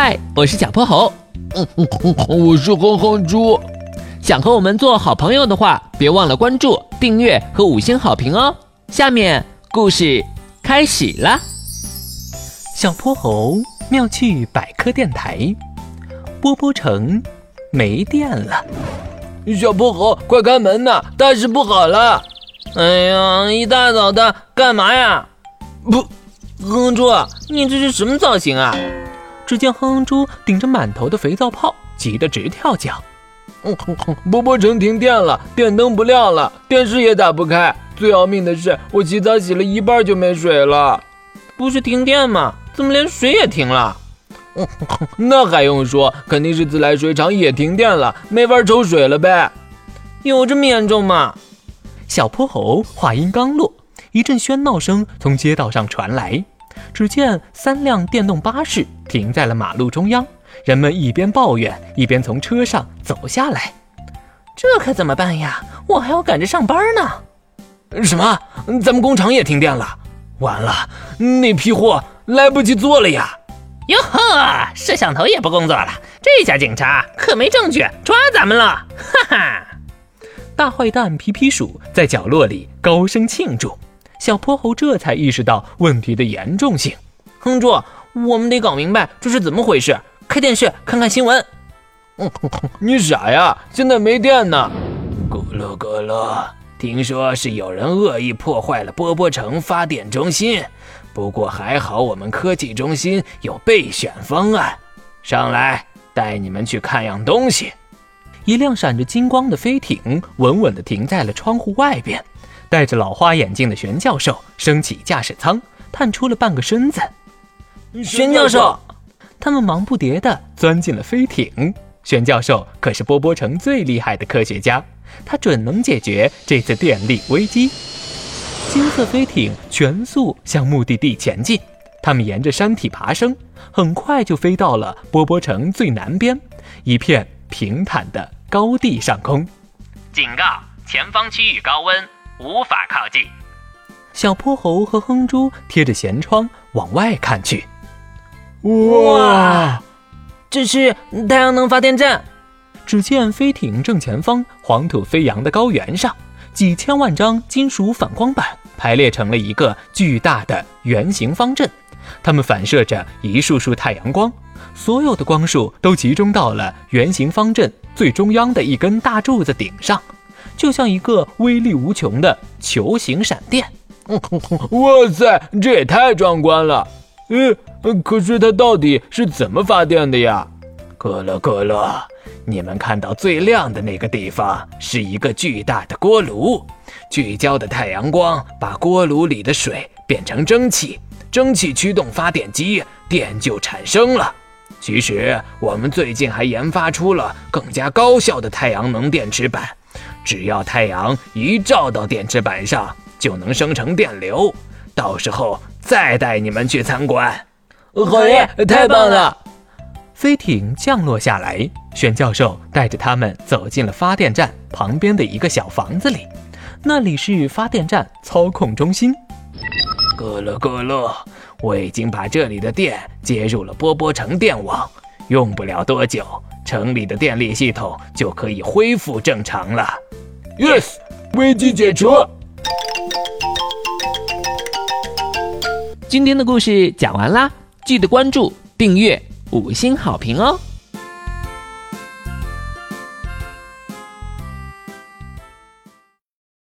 嗨，我是小泼猴。嗯嗯嗯，我是哼哼猪。想和我们做好朋友的话，别忘了关注、订阅和五星好评哦。下面故事开始了。小泼猴妙趣百科电台，波波城没电了。小泼猴，快开门呐！大事不好了！哎呀，一大早的干嘛呀？不，哼猪，你这是什么造型啊？只见哼哼猪顶着满头的肥皂泡，急得直跳脚。嗯哼哼，波波城停电了，电灯不亮了，电视也打不开。最要命的是，我洗澡洗了一半就没水了。不是停电吗？怎么连水也停了？嗯哼哼，那还用说？肯定是自来水厂也停电了，没法抽水了呗。有这么严重吗？小泼猴话音刚落，一阵喧闹声从街道上传来。只见三辆电动巴士停在了马路中央，人们一边抱怨，一边从车上走下来。这可怎么办呀？我还要赶着上班呢。什么？咱们工厂也停电了？完了，那批货来不及做了呀！哟呵，摄像头也不工作了，这下警察可没证据抓咱们了！哈哈！大坏蛋皮皮鼠在角落里高声庆祝。小泼猴这才意识到问题的严重性。哼猪，我们得搞明白这是怎么回事。开电视看看新闻。嗯，你傻呀？现在没电呢。咕噜咕噜，听说是有人恶意破坏了波波城发电中心。不过还好，我们科技中心有备选方案。上来，带你们去看样东西。一辆闪着金光的飞艇稳稳地停在了窗户外边。戴着老花眼镜的玄教授升起驾驶舱，探出了半个身子。玄教授，他们忙不迭地钻进了飞艇。玄教授可是波波城最厉害的科学家，他准能解决这次电力危机。金色飞艇全速向目的地前进。他们沿着山体爬升，很快就飞到了波波城最南边，一片平坦的高地上空。警告：前方区域高温。无法靠近。小泼猴和哼猪贴着舷窗往外看去。哇，这是太阳能发电站。只见飞艇正前方黄土飞扬的高原上，几千万张金属反光板排列成了一个巨大的圆形方阵，它们反射着一束束太阳光，所有的光束都集中到了圆形方阵最中央的一根大柱子顶上。就像一个威力无穷的球形闪电，哇塞，这也太壮观了！呃，可是它到底是怎么发电的呀？咕噜咕噜，你们看到最亮的那个地方是一个巨大的锅炉，聚焦的太阳光把锅炉里的水变成蒸汽，蒸汽驱动发电机，电就产生了。其实我们最近还研发出了更加高效的太阳能电池板。只要太阳一照到电池板上，就能生成电流。到时候再带你们去参观。好耶，太棒了！飞艇降落下来，玄教授带着他们走进了发电站旁边的一个小房子里，那里是发电站操控中心。咕噜咕噜，我已经把这里的电接入了波波城电网，用不了多久。城里的电力系统就可以恢复正常了。Yes，危机解除。今天的故事讲完啦，记得关注、订阅、五星好评哦。